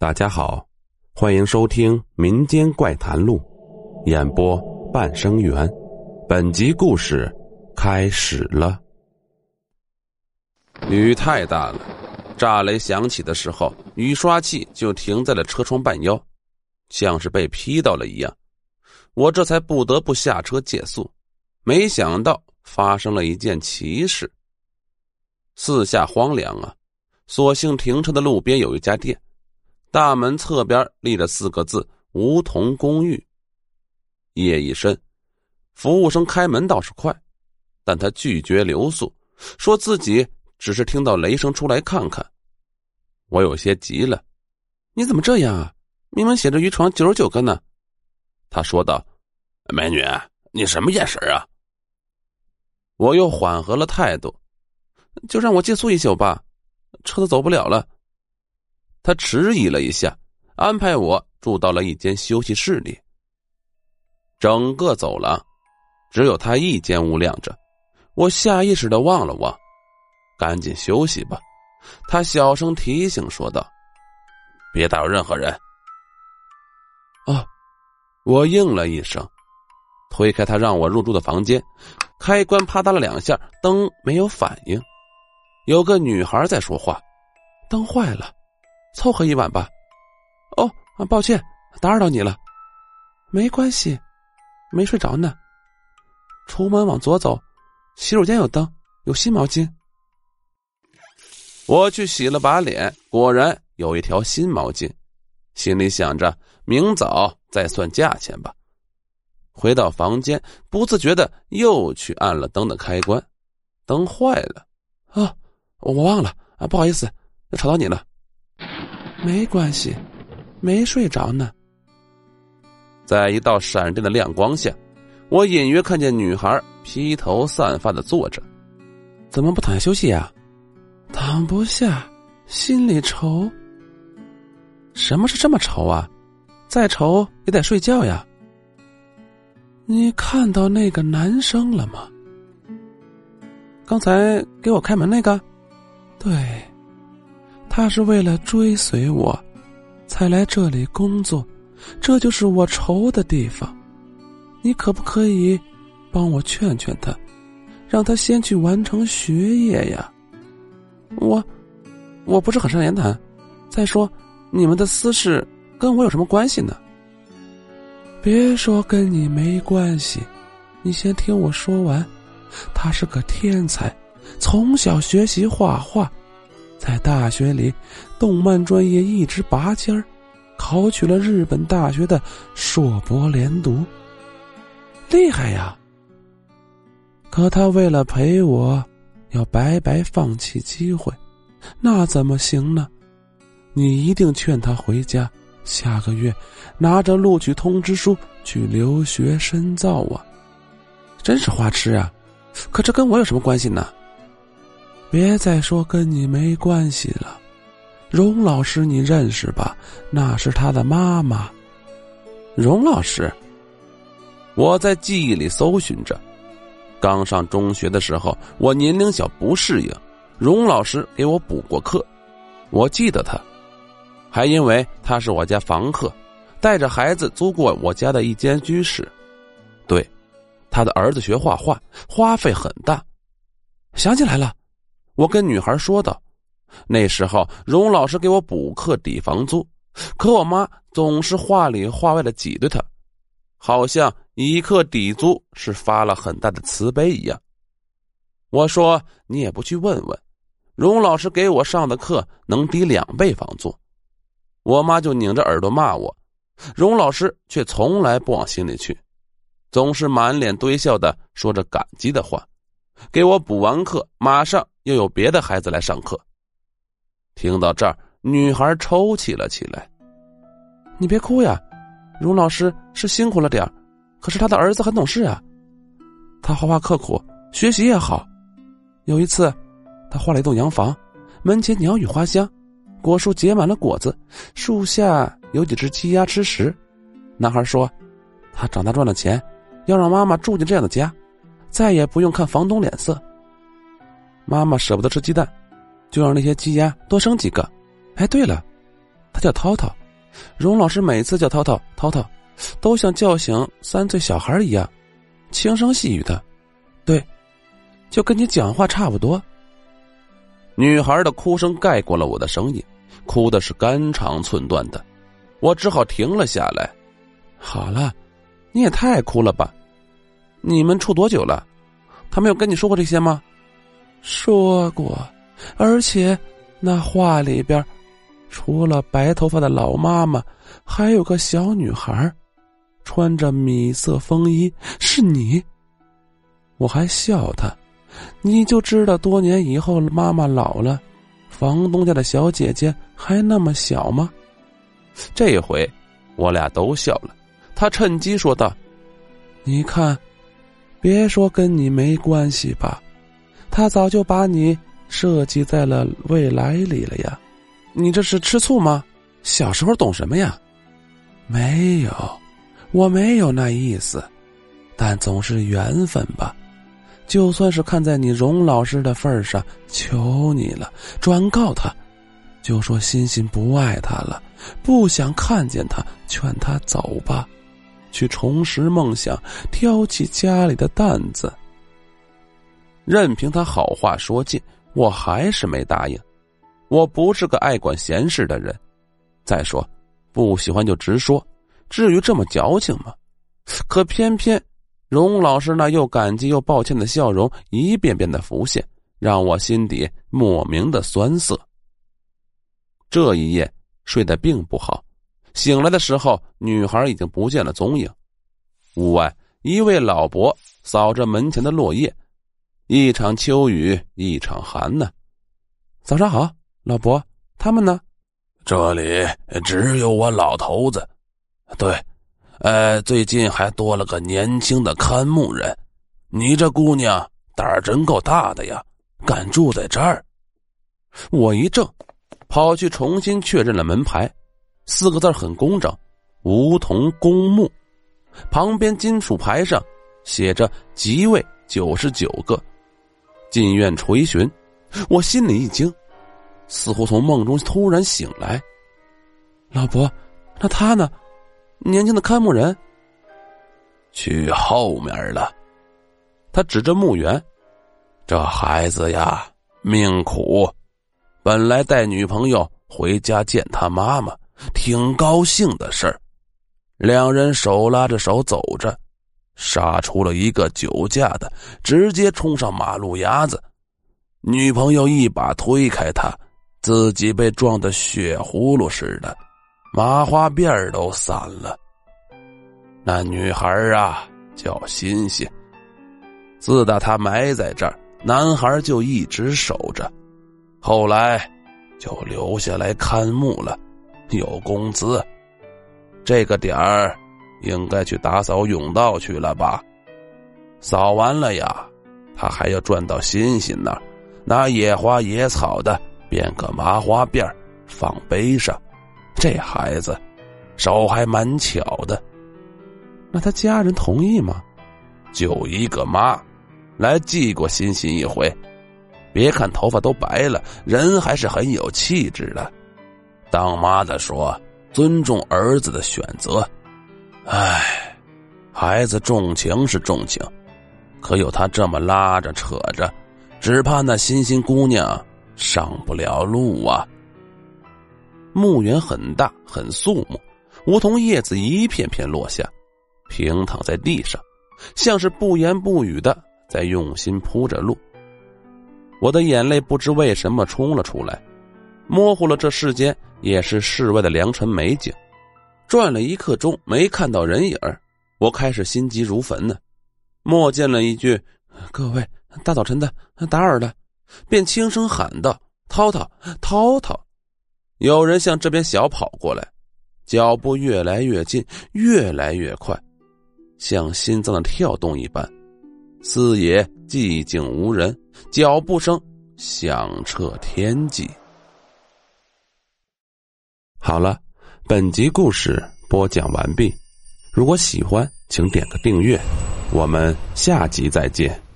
大家好，欢迎收听《民间怪谈录》，演播半生缘。本集故事开始了。雨太大了，炸雷响起的时候，雨刷器就停在了车窗半腰，像是被劈到了一样。我这才不得不下车借宿。没想到发生了一件奇事。四下荒凉啊，所幸停车的路边有一家店。大门侧边立着四个字“梧桐公寓”。夜已深，服务生开门倒是快，但他拒绝留宿，说自己只是听到雷声出来看看。我有些急了：“你怎么这样啊？明明写着渔床九十九个呢。”他说道：“美女，你什么眼神啊？”我又缓和了态度：“就让我借宿一宿吧，车子走不了了。”他迟疑了一下，安排我住到了一间休息室里。整个走廊只有他一间屋亮着，我下意识的望了望，赶紧休息吧。他小声提醒说道：“别打扰任何人。”啊，我应了一声，推开他让我入住的房间，开关啪嗒了两下，灯没有反应。有个女孩在说话：“灯坏了。”凑合一晚吧。哦，抱歉，打扰到你了。没关系，没睡着呢。出门往左走，洗手间有灯，有新毛巾。我去洗了把脸，果然有一条新毛巾。心里想着，明早再算价钱吧。回到房间，不自觉的又去按了灯的开关，灯坏了。啊，我忘了啊，不好意思，吵到你了。没关系，没睡着呢。在一道闪电的亮光下，我隐约看见女孩披头散发的坐着，怎么不躺下休息呀？躺不下，心里愁。什么是这么愁啊？再愁也得睡觉呀。你看到那个男生了吗？刚才给我开门那个？对。他是为了追随我，才来这里工作，这就是我愁的地方。你可不可以帮我劝劝他，让他先去完成学业呀？我我不是很善言谈，再说你们的私事跟我有什么关系呢？别说跟你没关系，你先听我说完。他是个天才，从小学习画画。在大学里，动漫专业一直拔尖儿，考取了日本大学的硕博连读，厉害呀！可他为了陪我，要白白放弃机会，那怎么行呢？你一定劝他回家，下个月拿着录取通知书去留学深造啊！真是花痴啊！可这跟我有什么关系呢？别再说跟你没关系了，荣老师你认识吧？那是他的妈妈，荣老师。我在记忆里搜寻着，刚上中学的时候，我年龄小不适应，荣老师给我补过课，我记得他，还因为他是我家房客，带着孩子租过我家的一间居室。对，他的儿子学画画，花费很大。想起来了。我跟女孩说道：“那时候荣老师给我补课抵房租，可我妈总是话里话外的挤兑他，好像一课抵租是发了很大的慈悲一样。”我说：“你也不去问问，荣老师给我上的课能抵两倍房租。”我妈就拧着耳朵骂我，荣老师却从来不往心里去，总是满脸堆笑的说着感激的话，给我补完课马上。又有别的孩子来上课。听到这儿，女孩抽泣了起来。你别哭呀，荣老师是辛苦了点可是他的儿子很懂事啊。他画画刻苦，学习也好。有一次，他画了一栋洋房，门前鸟语花香，果树结满了果子，树下有几只鸡鸭吃食。男孩说，他长大赚了钱，要让妈妈住进这样的家，再也不用看房东脸色。妈妈舍不得吃鸡蛋，就让那些鸡鸭多生几个。哎，对了，他叫涛涛。荣老师每次叫涛涛涛涛，都像叫醒三岁小孩一样，轻声细语的，对，就跟你讲话差不多。女孩的哭声盖过了我的声音，哭的是肝肠寸断的，我只好停了下来。好了，你也太哭了吧？你们处多久了？他没有跟你说过这些吗？说过，而且那话里边。除了白头发的老妈妈，还有个小女孩，穿着米色风衣，是你。我还笑他，你就知道多年以后妈妈老了，房东家的小姐姐还那么小吗？这回我俩都笑了。他趁机说道：“你看，别说跟你没关系吧，他早就把你设计在了未来里了呀。”你这是吃醋吗？小时候懂什么呀？没有，我没有那意思，但总是缘分吧。就算是看在你荣老师的份上，求你了，转告他，就说欣欣不爱他了，不想看见他，劝他走吧，去重拾梦想，挑起家里的担子。任凭他好话说尽，我还是没答应。我不是个爱管闲事的人，再说，不喜欢就直说，至于这么矫情吗？可偏偏荣老师那又感激又抱歉的笑容一遍遍的浮现，让我心底莫名的酸涩。这一夜睡得并不好，醒来的时候，女孩已经不见了踪影。屋外，一位老伯扫着门前的落叶，一场秋雨一场寒呢。早上好。老伯，他们呢？这里只有我老头子。对，呃，最近还多了个年轻的看墓人。你这姑娘胆儿真够大的呀，敢住在这儿！我一怔，跑去重新确认了门牌，四个字很工整：“梧桐公墓”。旁边金属牌上写着“即位九十九个”，进院垂询。我心里一惊。似乎从梦中突然醒来，老伯，那他呢？年轻的看墓人去后面了。他指着墓园，这孩子呀，命苦。本来带女朋友回家见他妈妈，挺高兴的事儿。两人手拉着手走着，杀出了一个酒驾的，直接冲上马路牙子。女朋友一把推开他。自己被撞得血葫芦似的，麻花辫都散了。那女孩啊叫欣欣。自打她埋在这儿，男孩就一直守着，后来就留下来看墓了，有工资。这个点儿应该去打扫甬道去了吧？扫完了呀，他还要转到欣欣那儿，拿野花野草的。编个麻花辫放背上，这孩子手还蛮巧的。那他家人同意吗？就一个妈，来祭过欣欣一回。别看头发都白了，人还是很有气质的。当妈的说尊重儿子的选择。唉，孩子重情是重情，可有他这么拉着扯着，只怕那欣欣姑娘。上不了路啊！墓园很大，很肃穆，梧桐叶子一片片落下，平躺在地上，像是不言不语的在用心铺着路。我的眼泪不知为什么冲了出来，模糊了这世间也是世外的良辰美景。转了一刻钟，没看到人影我开始心急如焚呢。默见了一句：“各位，大早晨的，打扰了。”便轻声喊道：“涛涛，涛涛！”有人向这边小跑过来，脚步越来越近，越来越快，像心脏的跳动一般。四野寂静无人，脚步声响彻天际。好了，本集故事播讲完毕。如果喜欢，请点个订阅。我们下集再见。